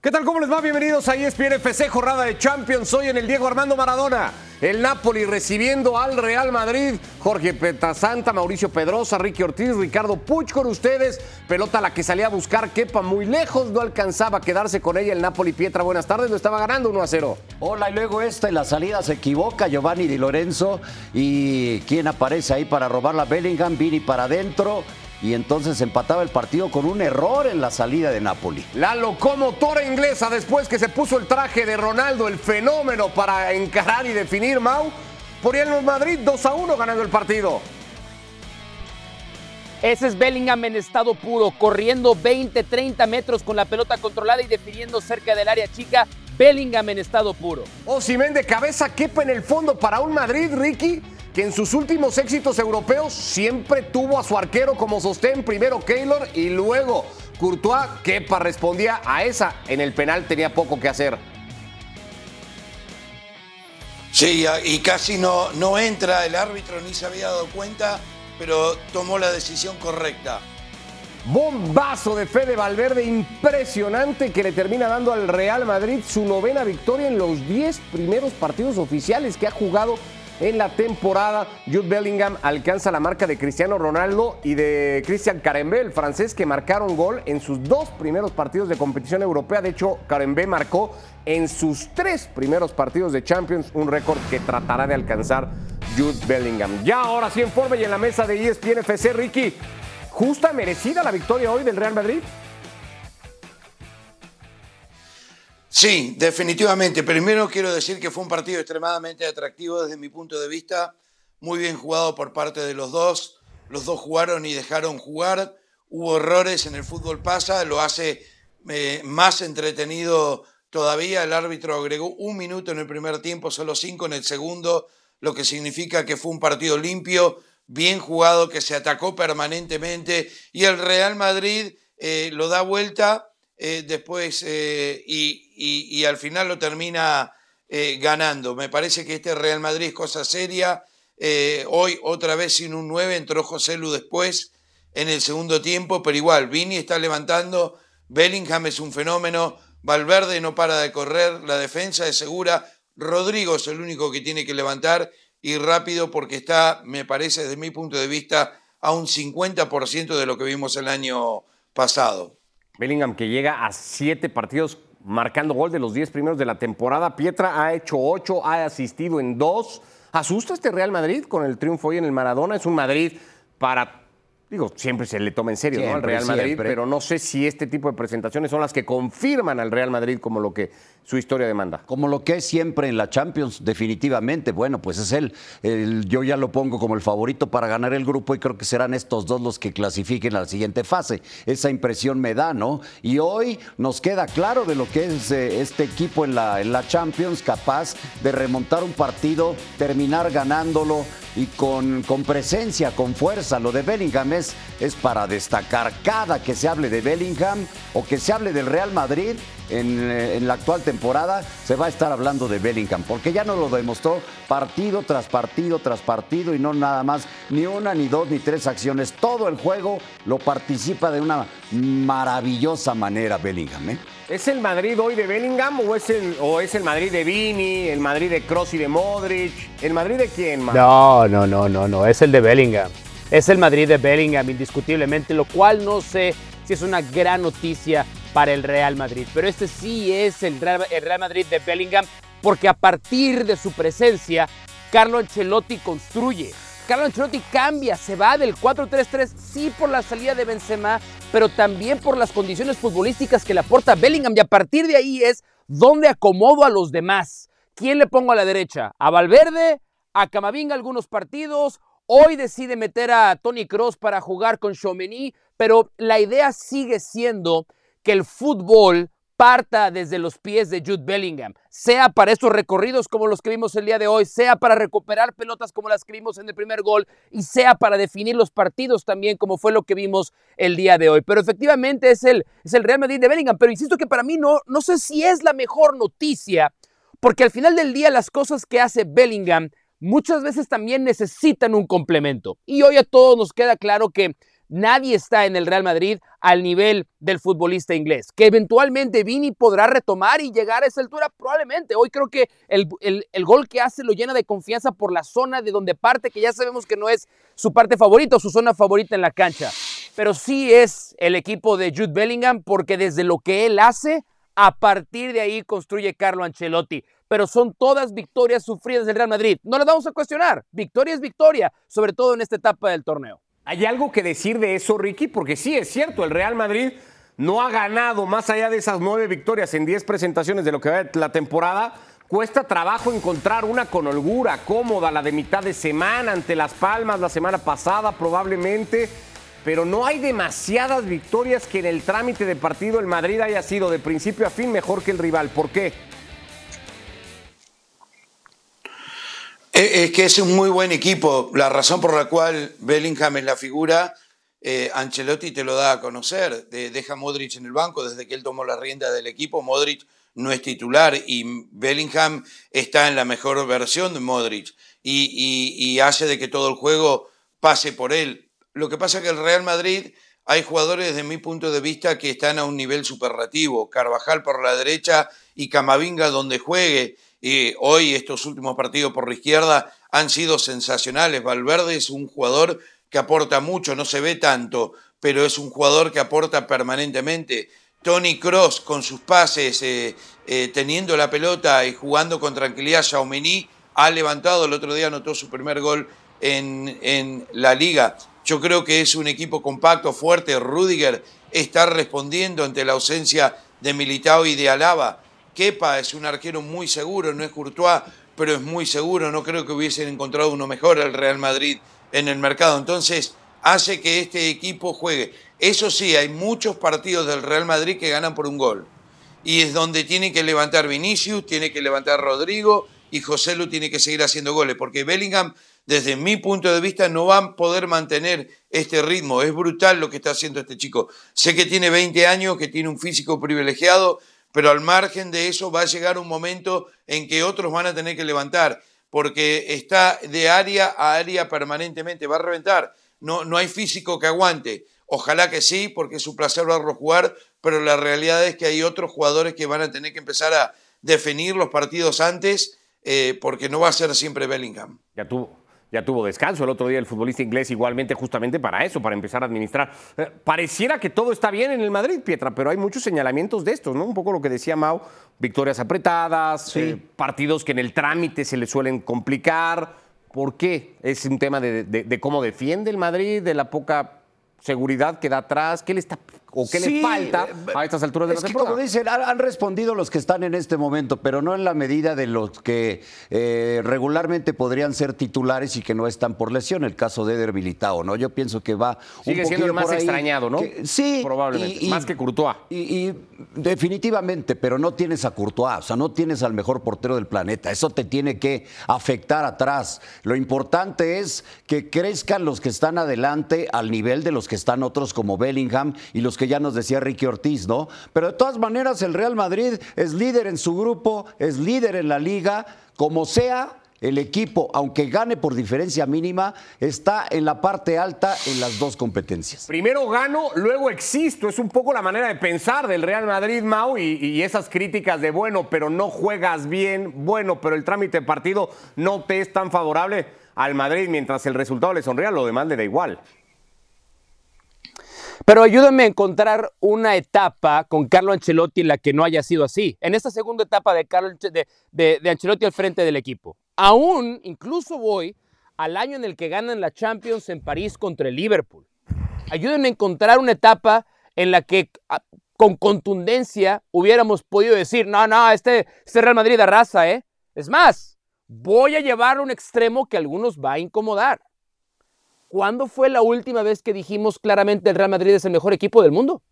¿Qué tal? ¿Cómo les va? Bienvenidos a ESPN FC, jornada de Champions. Hoy en el Diego Armando Maradona. El Napoli recibiendo al Real Madrid. Jorge Petasanta, Mauricio Pedrosa, Ricky Ortiz, Ricardo Puch con ustedes. Pelota la que salía a buscar Kepa muy lejos. No alcanzaba a quedarse con ella el Napoli. Pietra, buenas tardes. Lo estaba ganando 1 a 0. Hola, y luego esta en la salida se equivoca Giovanni Di Lorenzo. ¿Y quién aparece ahí para robar la Bellingham? Vini para adentro y entonces empataba el partido con un error en la salida de Napoli. La locomotora inglesa, después que se puso el traje de Ronaldo, el fenómeno para encarar y definir Mau, ponían los Madrid 2 a 1 ganando el partido. Ese es Bellingham en estado puro, corriendo 20, 30 metros con la pelota controlada y definiendo cerca del área chica. Bellingham en estado puro. Osimhen de cabeza quepa en el fondo para un Madrid, Ricky, que en sus últimos éxitos europeos siempre tuvo a su arquero como sostén, primero Keylor y luego Courtois, Kepa respondía a esa. En el penal tenía poco que hacer. Sí, y casi no, no entra el árbitro, ni se había dado cuenta, pero tomó la decisión correcta. Bombazo de Fede Valverde impresionante que le termina dando al Real Madrid su novena victoria en los 10 primeros partidos oficiales que ha jugado en la temporada. Jude Bellingham alcanza la marca de Cristiano Ronaldo y de Christian Carembé, el francés, que marcaron gol en sus dos primeros partidos de competición europea. De hecho, Carembé marcó en sus tres primeros partidos de Champions un récord que tratará de alcanzar Jude Bellingham. Ya ahora sí en forma y en la mesa de ESPN FC, Ricky. ¿Justa, merecida la victoria hoy del Real Madrid? Sí, definitivamente. Primero quiero decir que fue un partido extremadamente atractivo desde mi punto de vista, muy bien jugado por parte de los dos. Los dos jugaron y dejaron jugar. Hubo errores en el fútbol pasa, lo hace eh, más entretenido todavía. El árbitro agregó un minuto en el primer tiempo, solo cinco en el segundo, lo que significa que fue un partido limpio, bien jugado, que se atacó permanentemente y el Real Madrid eh, lo da vuelta eh, después eh, y, al final lo termina ganando. Me parece que este Real Madrid es cosa seria. hoy otra vez sin un 9, entró José Lu después en el segundo tiempo, pero igual, Vini está levantando, Bellingham es un fenómeno, Valverde no para de correr, la defensa es segura, Rodrigo es el único que tiene que levantar y rápido porque está, me parece desde mi punto de vista, a un 50% de lo que vimos el año pasado. Bellingham que llega a siete partidos marcando gol de los 10 primeros de la temporada. Pietra ha hecho ocho, ha asistido en dos. ¿Asusta este Real Madrid con el triunfo hoy en el Maradona? Es un Madrid para Digo, siempre se le toma en serio ¿no? al Real Madrid, pero no sé si este tipo de presentaciones son las que confirman al Real Madrid como lo que su historia demanda. Como lo que es siempre en la Champions, definitivamente. Bueno, pues es él. yo ya lo pongo como el favorito para ganar el grupo y creo que serán estos dos los que clasifiquen a la siguiente fase. Esa impresión me da, ¿no? Y hoy nos queda claro de lo que es eh, este equipo en la, en la Champions, capaz de remontar un partido, terminar ganándolo y con, con presencia, con fuerza. Lo de Bellingham es, es para destacar. Cada que se hable de Bellingham o que se hable del Real Madrid, eh, en, la actual temporada se va a estar hablando de Bellingham, porque ya nos lo demostró partido tras partido tras partido y no nada más, ni una, ni dos, ni tres acciones. Todo el juego lo participa de una maravillosa manera Bellingham. ¿eh? ¿Es el Madrid hoy de Bellingham o es el, o es el Madrid de Vini, el Madrid de Cross y de Modric? ¿El Madrid de quién, más? No, no, no, no, no, es el de Bellingham. Es el Madrid de Bellingham, indiscutiblemente, lo cual no sé si es una gran noticia para el Real Madrid. Pero este sí es el Real, Madrid de Bellingham porque a partir de su presencia, Carlo Ancelotti construye. Carlo Ancelotti cambia, se va del 4-3-3, sí por la salida de Benzema, pero también por las condiciones futbolísticas que le aporta Bellingham. Y a partir de ahí es donde acomodo a los demás. ¿Quién le pongo a la derecha? ¿A Valverde? ¿A Camavinga algunos partidos? Hoy decide meter a Tony Cross para jugar con Chomeny, pero la idea sigue siendo que el fútbol parta desde los pies de Jude Bellingham, sea para estos recorridos como los que vimos el día de hoy, sea para recuperar pelotas como las que vimos en el primer gol y sea para definir los partidos también como fue lo que vimos el día de hoy. Pero efectivamente es el, es el Real Madrid de Bellingham, pero insisto que para mí no, no sé si es la mejor noticia, porque al final del día las cosas que hace Bellingham muchas veces también necesitan un complemento. Y hoy a todos nos queda claro que nadie está en el Real Madrid al nivel del futbolista inglés. Que eventualmente Vini podrá retomar y llegar a esa altura, probablemente. Hoy creo que el, el, gol que hace lo llena de confianza por la zona de donde parte, que ya sabemos que no es su parte favorita o su zona favorita en la cancha. Pero sí es el equipo de Jude Bellingham porque desde lo que él hace, a partir de ahí construye Carlo Ancelotti pero son todas victorias sufridas del Real Madrid. No las vamos a cuestionar. Victoria es victoria, sobre todo en esta etapa del torneo. ¿Hay algo que decir de eso, Ricky? Porque sí, es cierto, el Real Madrid no ha ganado más allá de esas nueve victorias en diez presentaciones de lo que va la temporada. Cuesta trabajo encontrar una con holgura, cómoda, la de mitad de semana, ante Las Palmas la semana pasada probablemente, pero no hay demasiadas victorias que en el trámite de partido el Madrid haya sido de principio a fin mejor que el rival. ¿Por qué? Es que es un muy buen equipo. La razón por la cual Bellingham es la figura, eh, Ancelotti te lo da a conocer. deja Modric en el banco desde que él tomó la rienda del equipo. Modric no es titular y Bellingham está en la mejor versión de Modric y hace de que todo el juego pase por él. Lo que pasa es que el Real Madrid hay jugadores desde mi punto de vista que están a un nivel superlativo. Carvajal por la derecha y Camavinga donde juegue y hoy estos últimos partidos por la izquierda han sido sensacionales. Valverde es un jugador que aporta mucho, no se ve tanto, pero es un jugador que aporta permanentemente. Tony Cross con sus pases, eh, eh, teniendo la pelota y jugando con tranquilidad, Xiaomení ha levantado, el otro día anotó su primer gol en, en la liga. Yo creo que es un equipo compacto, fuerte. Rudiger está respondiendo ante la ausencia de Militao y de Alaba. Kepa es un arquero muy seguro, no es Courtois, pero es muy seguro. No creo que hubiesen encontrado uno mejor al Real Madrid en el mercado. Entonces, hace que este equipo juegue. Eso sí, hay muchos partidos del Real Madrid que ganan por un gol. Y es donde tiene que levantar Vinicius, tiene que levantar Rodrigo y José Lu tiene que seguir haciendo goles. Porque Bellingham, desde mi punto de vista, no va a poder mantener este ritmo. Es brutal lo que está haciendo este chico. Sé que tiene 20 años, que tiene un físico privilegiado, pero al margen de eso va a llegar un momento en que otros van a tener que levantar, porque está de área a área permanentemente, va a reventar. No, no hay físico que aguante. Ojalá que sí, porque es su placer verlo jugar, pero la realidad es que hay otros jugadores que van a tener que empezar a definir los partidos antes, eh, porque no va a ser siempre Bellingham. Ya tuvo ya tuvo descanso el otro día el futbolista inglés igualmente justamente para eso, para empezar a administrar. Eh, pareciera que todo está bien en el Madrid, Pietra, pero hay muchos señalamientos de estos, ¿no? Un poco lo que decía Mau, victorias apretadas, eh, partidos que en el trámite se le suelen complicar. ¿Por qué? ¿Es un tema de cómo defiende el Madrid, de la poca seguridad que da atrás? ¿Qué le está o qué le falta eh, a estas alturas de la temporada. como dicen, han respondido los que están en este momento, pero no en la medida de los que eh, regularmente podrían ser titulares y que no están por lesión. El caso de Eder Militao, ¿no? Yo pienso que va Sigue siendo el más extrañado, ¿no? sí. Probablemente. más que Courtois. Y, definitivamente, pero no tienes a Courtois, o sea, no tienes al mejor portero del planeta. Eso te tiene que afectar atrás. Lo importante es que crezcan los que están adelante al nivel de los que están otros como Bellingham y los que ya nos decía Ricky Ortiz, ¿no? Pero de todas maneras el Real Madrid es líder en su grupo, es líder en la liga, como sea. El equipo, aunque gane por diferencia mínima, está en la parte alta en las dos competencias. Primero gano, luego existo. Es un poco la manera de pensar del Real Madrid, Mau, y, esas críticas de bueno, pero no juegas bien, bueno, pero el trámite partido no te es tan favorable al Madrid mientras el resultado le sonría, lo demás le da igual. Pero ayúdame a encontrar una etapa con Carlo Ancelotti en la que no haya sido así. En esta segunda etapa de, Carlo, de, Ancelotti al frente del equipo. Aún, incluso voy al año en el que ganan la Champions en París contra el Liverpool. Ayúdenme a encontrar una etapa en la que con contundencia hubiéramos podido decir, no, no, este, este Real Madrid arrasa, ¿eh? Es más, voy a llevar un extremo que a algunos va a incomodar. ¿Cuándo fue la última vez que dijimos claramente el Real Madrid es el mejor equipo del mundo?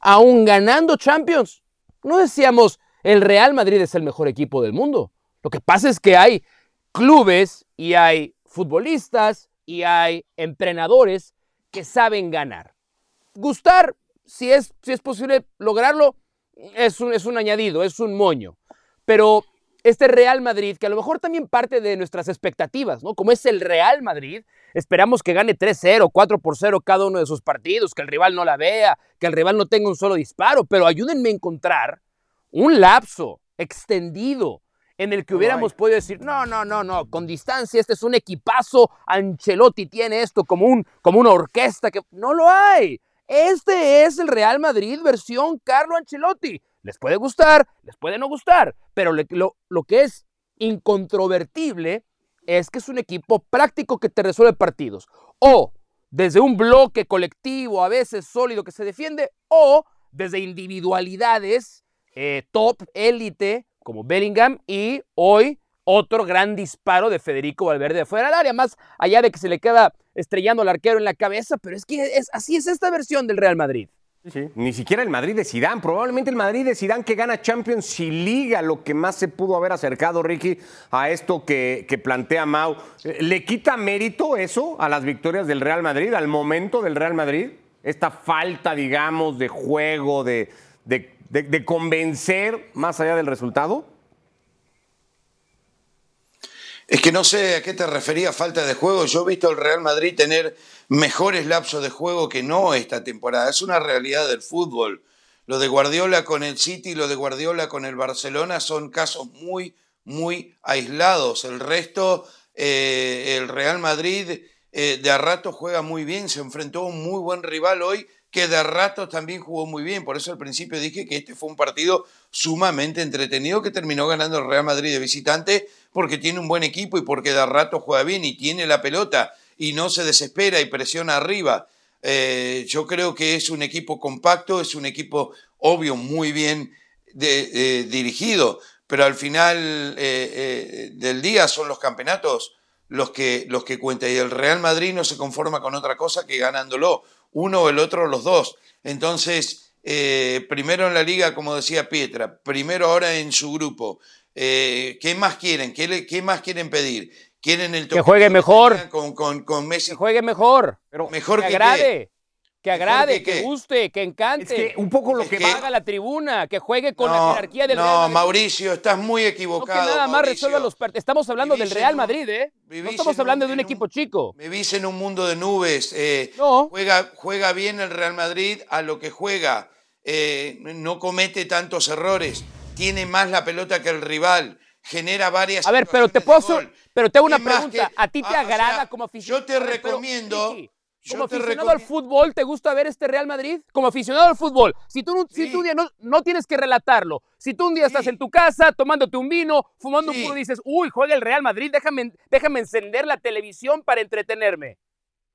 Aún ganando Champions. No decíamos el Real Madrid es el mejor equipo del mundo. Lo que pasa es que hay clubes y hay futbolistas y hay entrenadores que saben ganar. Gustar, si es, si es posible lograrlo, es un, es un añadido, es un moño. Pero este Real Madrid, que a lo mejor también parte de nuestras expectativas, ¿no? Como es el Real Madrid, esperamos que gane 3-0, 4 por 0 cada uno de sus partidos, que el rival no la vea, que el rival no tenga un solo disparo, pero ayúdenme a encontrar un lapso extendido en el que hubiéramos podido decir, no, no, no, no, con distancia, este es un equipazo, Ancelotti tiene esto como, un, como una orquesta, que no lo hay. Este es el Real Madrid versión Carlo Ancelotti. Les puede gustar, les puede no gustar, pero lo, que es incontrovertible es que es un equipo práctico que te resuelve partidos. O desde un bloque colectivo, a veces sólido, que se defiende, o desde individualidades eh, top, élite, como Bellingham, y hoy otro gran disparo de Federico Valverde fuera del área, más allá de que se le queda estrellando al arquero en la cabeza, pero es que es, así es esta versión del Real Madrid. Sí, Ni siquiera el Madrid de Sidán, probablemente el Madrid de Sidán que gana Champions y Liga, lo que más se pudo haber acercado, Ricky, a esto que, plantea Mau. ¿Le quita mérito eso a las victorias del Real Madrid, al momento del Real Madrid? Esta falta, digamos, de juego, de, de convencer más allá del resultado. Es que no sé a qué te refería falta de juego. Yo he visto al Real Madrid tener mejores lapsos de juego que no esta temporada. Es una realidad del fútbol. Lo de Guardiola con el City y lo de Guardiola con el Barcelona son casos muy, muy aislados. El resto, eh, el Real Madrid eh, de a rato juega muy bien. Se enfrentó a un muy buen rival hoy que de rato también jugó muy bien. Por eso al principio dije que este fue un partido sumamente entretenido que terminó ganando el Real Madrid de visitante porque tiene un buen equipo y porque de rato juega bien y tiene la pelota y no se desespera y presiona arriba. Eh, yo creo que es un equipo compacto, es un equipo obvio muy bien dirigido, pero al final eh, eh, del día son los campeonatos los que, los que cuentan y el Real Madrid no se conforma con otra cosa que ganándolo, uno o el otro, los dos. Entonces, primero en la liga, como decía Pietra, primero ahora en su grupo, eh, ¿Qué más quieren? ¿Qué, más quieren pedir? ¿Quieren el Que juegue mejor. Con, con, Messi. Que juegue mejor. Pero mejor que, agrade. Que agrade, que, guste, que encante. un poco lo que, paga la tribuna, que juegue con la jerarquía del no, Real Madrid. Mauricio, estás muy equivocado. No que nada más resuelva los Estamos hablando del Real Madrid, ¿eh? No estamos hablando de un, equipo chico. Me vivís en un mundo de nubes. Eh, no. Juega, juega bien el Real Madrid a lo que juega. Eh, no comete tantos errores. Tiene más la pelota que el rival genera varias. A ver, pero te puedo pero te hago una pregunta. ¿A ti te ah, agrada como aficionado? Yo te recomiendo. Como aficionado al fútbol, ¿te gusta ver este Real Madrid? Como aficionado al fútbol, si tú, si tú un día no, no, tienes que relatarlo, si tú un día estás en tu casa tomándote un vino, fumando un puro dices, uy, juega el Real Madrid, déjame, déjame encender la televisión para entretenerme.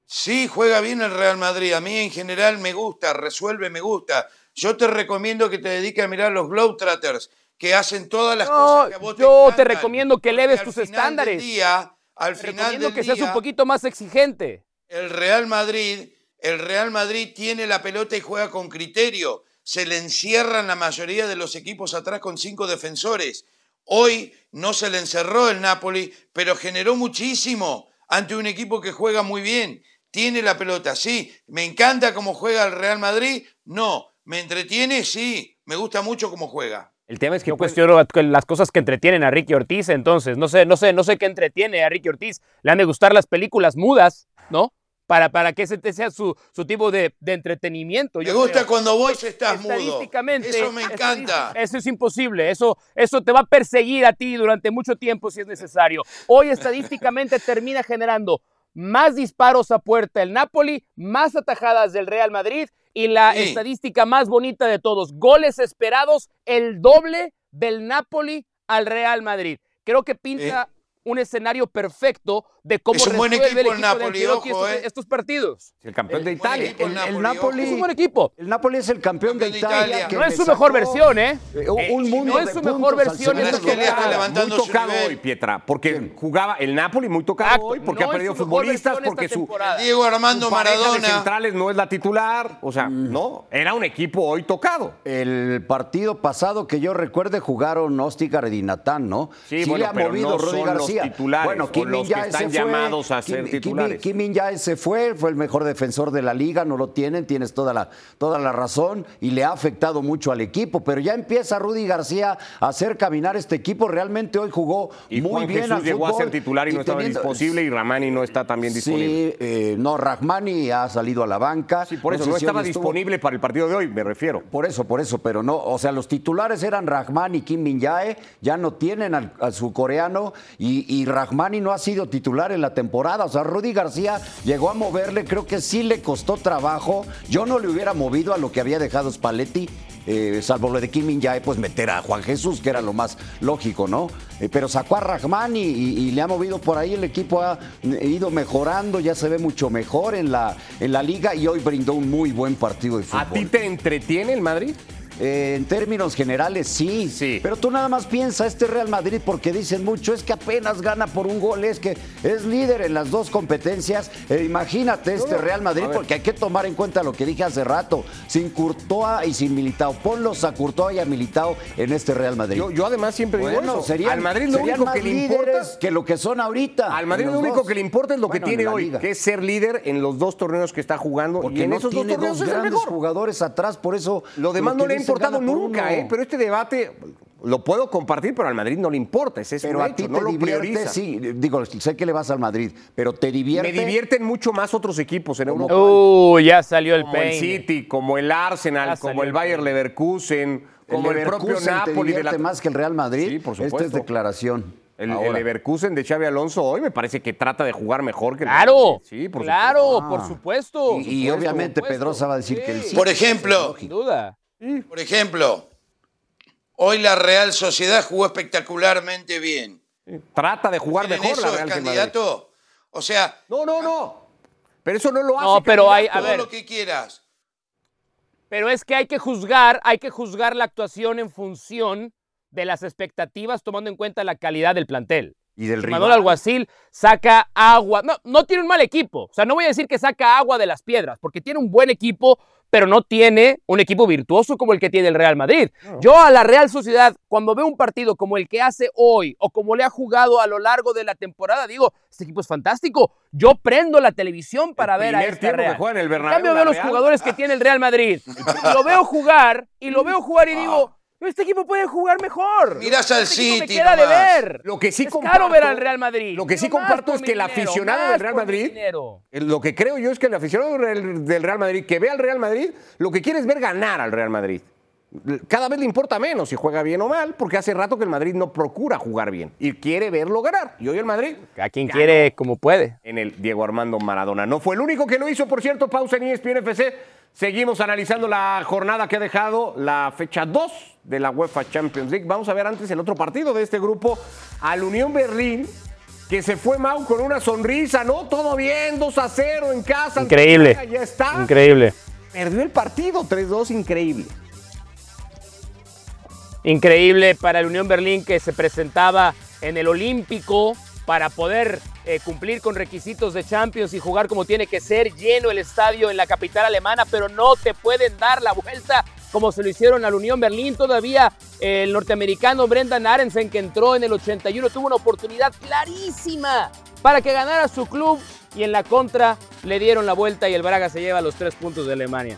Sí, juega bien el Real Madrid. A mí en general me gusta, resuelve, me gusta. Yo te recomiendo que te dediques a mirar los Globetrotters que hacen todas las cosas que a vos Yo te, recomiendo que eleves tus estándares. Día, al te final recomiendo que seas un poquito más exigente. El Real Madrid, el Real Madrid tiene la pelota y juega con criterio. Se le encierran la mayoría de los equipos atrás con cinco defensores. Hoy no se le encerró el Napoli, pero generó muchísimo ante un equipo que juega muy bien. Tiene la pelota, sí. ¿Me encanta cómo juega el Real Madrid? No. ¿Me entretiene? Sí. Me gusta mucho cómo juega. El tema es que yo cuestiono las cosas que entretienen a Ricky Ortiz, entonces, no sé, no sé, no sé qué entretiene a Ricky Ortiz. Le han de gustar las películas mudas, ¿no? Para, para que ese sea su, su tipo de, entretenimiento. Me gusta cuando vos estás mudo. Eso me encanta. Eso es imposible. Eso, eso te va a perseguir a ti durante mucho tiempo si es necesario. Hoy estadísticamente termina generando más disparos a puerta el Napoli, más atajadas del Real Madrid y la estadística más bonita de todos, goles esperados, el doble del Napoli al Real Madrid. Creo que pinta un escenario perfecto de cómo es un buen equipo el, Napoli, eh. estos, partidos. El campeón de Italia. El, Napoli es un buen equipo. El Napoli es el campeón, de, Italia. no es su mejor versión, ¿eh? eh un mundo no es su mejor versión. Es que le está levantando muy tocado hoy, Pietra, porque jugaba el Napoli muy tocado hoy, porque ha perdido futbolistas, porque su Diego Armando Maradona centrales no es la titular, o sea, mm. no, era un equipo hoy tocado. El partido pasado que yo recuerde jugaron Ostígar y ¿no? Sí, bueno, le ha movido no García. Bueno, Kim ya es. Llamados a ser Kim- titulares. Kim, Kim Min-jae se fue, fue el mejor defensor de la liga, no lo tienen, tienes toda la, toda la razón y le ha afectado mucho al equipo, pero ya empieza Rudy García a hacer caminar este equipo. Realmente hoy jugó Y muy Juan bien Jesús al llegó a ser titular y, no estaba teniendo- disponible y Ramani no está también disponible. Sí, eh, no, Rahmani ha salido a la banca. Sí, por eso no estaba estuvo- disponible para el partido de hoy, me refiero. Por eso, por eso, pero no, o sea, los titulares eran Rahman y Kim Min-jae, ya no tienen al- a su coreano y, y Rahmani no ha sido titular en la temporada, o sea, Rudy García llegó a moverle, creo que sí le costó trabajo, yo no le hubiera movido a lo que había dejado Spalletti, eh, salvo lo de Kim Min-jae, pues meter a Juan Jesús, que era lo más lógico, ¿no? Eh, pero sacó a Rahman y, y- y le ha movido por ahí, el equipo ha eh, ido mejorando, ya se ve mucho mejor en la, en la liga y hoy brindó un muy buen partido de fútbol. ¿A ti te entretiene el Madrid? Eh, en términos generales, sí. Sí. Pero tú nada más piensa, este Real Madrid, porque dicen mucho, es que apenas gana por un gol, es que es líder en las dos competencias. Eh, imagínate este Real Madrid, porque hay que tomar en cuenta lo que dije hace rato. Sin Courtois y sin Militao. Ponlos a Courtois y a Militao en este Real Madrid. Yo, yo además siempre digo bueno, eso. serían, al Madrid lo único que le importa líderes que lo que son ahorita. Al Madrid lo único dos. que le importa es lo que Bueno, tiene hoy, que es ser líder en los dos torneos que está jugando Porque y en no esos dos tiene torneos dos es el grandes mejor. jugadores atrás, por eso Lo demás no le dicen importado nunca. ¿eh? pero este debate lo puedo compartir, pero al Madrid no le importa, ese es Pero un a hecho, ti no te lo divierte, prioriza. sí, digo, sé que le vas al Madrid, pero te divierte. Me divierten mucho más otros equipos en Europa. Uh, ya salió el como el. City, como el Arsenal, como el Bayer. Leverkusen, como el, propio Leverkusen te Napoli de divierte la más que el Real Madrid. Sí, por Esta es supuesto. declaración. El. Leverkusen de Xavi Alonso hoy me parece que trata de jugar mejor que el Claro, Madrid. Sí, por claro, supuesto. por supuesto. Y- y Por obviamente supuesto. Pedrosa va a decir que el City. Por ejemplo, Sin duda. Por ejemplo, hoy la Real Sociedad jugó espectacularmente bien. Trata de jugar ¿En mejor eso la Real candidato? O sea, No, no, no. Pero eso no lo hace. No, pero hay- a ver. todo lo que quieras. Pero es que hay que juzgar, hay que juzgar la actuación en función de las expectativas, tomando en cuenta la calidad del plantel. Y del Manuel rival. Alguacil saca agua. No, no tiene un mal equipo. O sea, no voy a decir que saca agua de las piedras, porque tiene un buen equipo, pero no tiene un equipo virtuoso como el que tiene el Real Madrid. Yo a la Real Sociedad, cuando veo un partido como el que hace hoy o como le ha jugado a lo largo de la temporada, digo, este equipo es fantástico. Yo prendo la televisión para ver a que Real. juega en el En cambio veo los Real. jugadores que tiene el Real Madrid. Lo veo jugar, y lo veo jugar y digo, este equipo puede jugar mejor. Mirás al Este City Me queda de ver. Lo que sí es comparto- caro ver al Real Madrid. lo que sí comparto es que el aficionado del Real Madrid- dinero. Lo que creo yo es que el aficionado del Real Madrid que ve al Real Madrid, lo que quiere es ver ganar al Real Madrid. Cada vez le importa menos si juega bien o mal, porque hace rato que el Madrid no procura jugar bien y quiere verlo ganar. Y hoy el Madrid A quien quiere como puede. en el Diego Armando Maradona. No fue el único que lo hizo, por cierto, pausa en ESPN FC. Seguimos analizando la jornada que ha dejado la fecha 2 de la UEFA Champions League. Vamos a ver antes el otro partido de este grupo, al Unión Berlín, que se fue Mau con una sonrisa, ¿no? Todo bien, 2 a 0 en casa. Increíble. Ya está. Increíble. Perdió el partido, 3-2, increíble. Increíble para el Unión Berlín que se presentaba en el Olímpico para poder eh, cumplir con requisitos de Champions y jugar como tiene que ser, lleno el estadio en la capital alemana, pero no te pueden dar la vuelta como se lo hicieron al Unión Berlín. Todavía el norteamericano Brendan Aronsen, que entró en el 81, tuvo una oportunidad clarísima para que ganara su club y en la contra le dieron la vuelta y el Braga se lleva los tres puntos de Alemania.